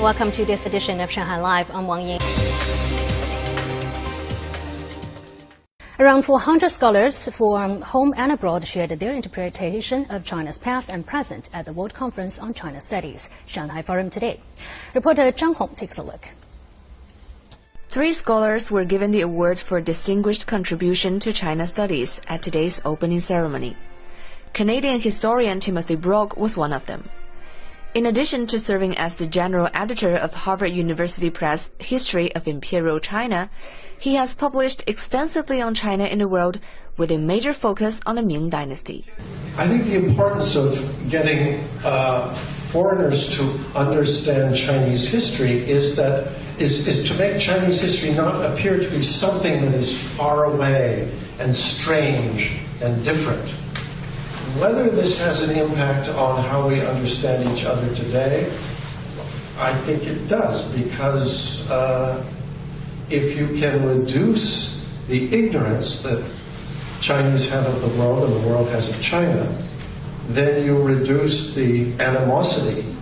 Welcome to this edition of Shanghai Live. I'm Wang Ying. Around 400 scholars from home and abroad shared their interpretation of China's past and present at the World Conference on China Studies, Shanghai Forum today. Reporter Zhang Hong takes a look. Three scholars were given the award for distinguished contribution to China studies at today's opening ceremony. Canadian historian Timothy Brook was one of them. In addition to serving as the general editor of Harvard University Press History of Imperial China, he has published extensively on China in the world with a major focus on the Ming Dynasty. I think the importance of getting uh, foreigners to understand Chinese history is that is, is to make Chinese history not appear to be something that is far away and strange and different whether this has an impact on how we understand each other today, I think it does, because uh, if you can reduce the ignorance that Chinese have of the world and the world has of China, then you reduce the animosity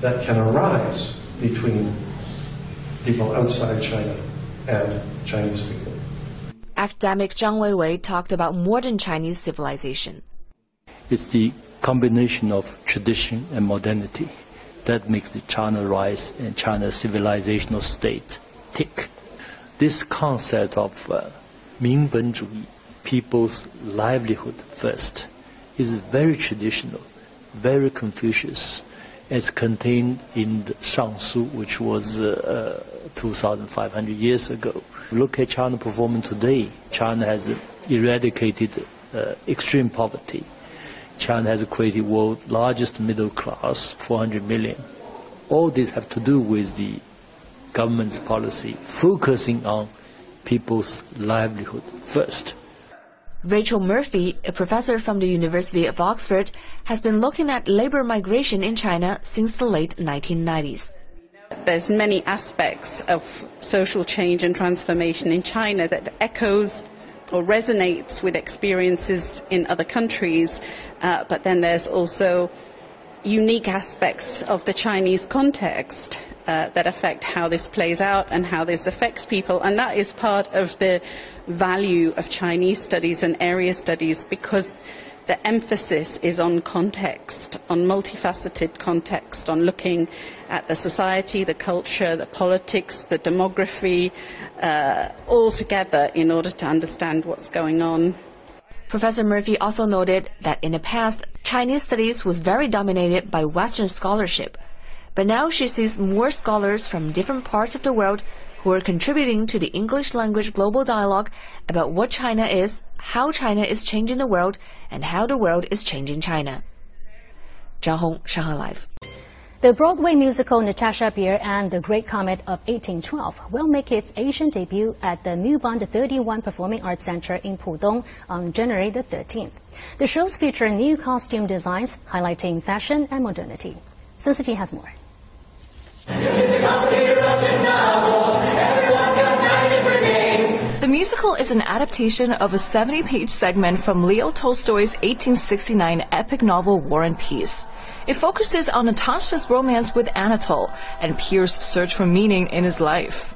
that can arise between people outside China and Chinese people. Academic Zhang Weiwei talked about modern Chinese civilization. It's the combination of tradition and modernity that makes the China rise and China's civilizational state tick. This concept of uh, people's livelihood first, is very traditional, very Confucius. It's contained in the Shangshu, which was uh, uh, 2,500 years ago. Look at China performing today. China has eradicated uh, extreme poverty, China has created world's largest middle class, 400 million. All these have to do with the government's policy focusing on people's livelihood first. Rachel Murphy, a professor from the University of Oxford, has been looking at labor migration in China since the late 1990s. There's many aspects of social change and transformation in China that echoes or resonates with experiences in other countries, uh, but then there's also unique aspects of the Chinese context uh, that affect how this plays out and how this affects people. And that is part of the value of Chinese studies and area studies because the emphasis is on context, on multifaceted context, on looking at the society, the culture, the politics, the demography, uh, all together in order to understand what's going on. Professor Murphy also noted that in the past, Chinese studies was very dominated by Western scholarship. But now she sees more scholars from different parts of the world who are contributing to the English language global dialogue about what China is, how China is changing the world, and how the world is changing China. Zhang Hong, Shanghai Live. The Broadway musical Natasha Pierre and the Great Comet of 1812 will make its Asian debut at the New Bund 31 Performing Arts Center in Pudong on January the 13th. The shows feature new costume designs highlighting fashion and modernity. Sun City has more. Musical is an adaptation of a 70 page segment from Leo Tolstoy's 1869 epic novel War and Peace. It focuses on Natasha's romance with Anatole and Pierre's search for meaning in his life.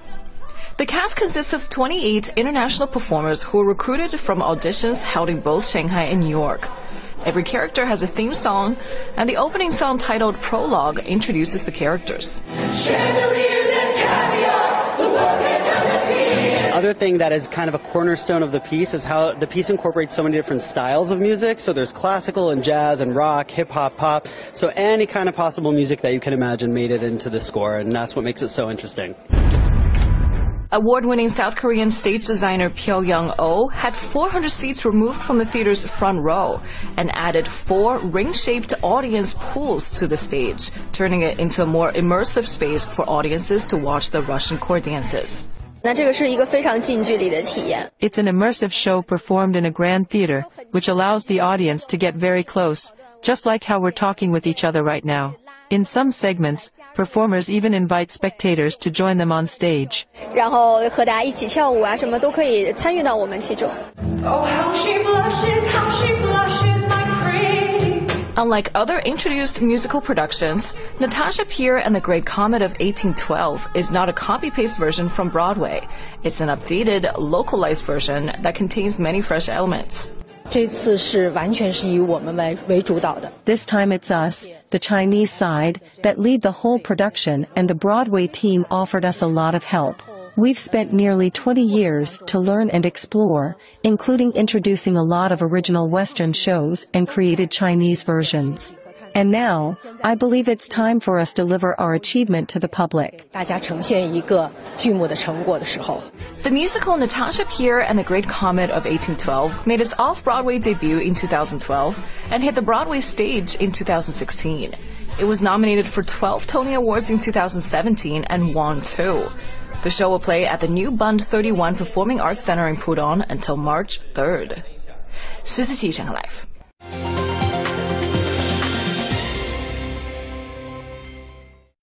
The cast consists of 28 international performers who were recruited from auditions held in both Shanghai and New York. Every character has a theme song, and the opening song titled Prologue introduces the characters. Other thing that is kind of a cornerstone of the piece is how the piece incorporates so many different styles of music. So there's classical and jazz and rock, hip hop, pop. So any kind of possible music that you can imagine made it into the score, and that's what makes it so interesting. Award-winning South Korean stage designer Pyo Young-oh had 400 seats removed from the theater's front row and added four ring-shaped audience pools to the stage, turning it into a more immersive space for audiences to watch the Russian court dances. It's an immersive show performed in a grand theater, which allows the audience to get very close, just like how we're talking with each other right now. In some segments, performers even invite spectators to join them on stage. Oh, how she blushes, how she blushes, my Unlike other introduced musical productions, Natasha Pierre and the Great Comet of 1812 is not a copy-paste version from Broadway. It's an updated, localized version that contains many fresh elements. This time it's us, the Chinese side, that lead the whole production and the Broadway team offered us a lot of help. We've spent nearly 20 years to learn and explore, including introducing a lot of original Western shows and created Chinese versions. And now, I believe it's time for us to deliver our achievement to the public. The musical Natasha Pierre and the Great Comet of 1812 made its off-Broadway debut in 2012 and hit the Broadway stage in 2016. It was nominated for 12 Tony Awards in 2017 and won two. The show will play at the new Bund 31 Performing Arts Center in Pudong until March 3rd. 十四期上 Life。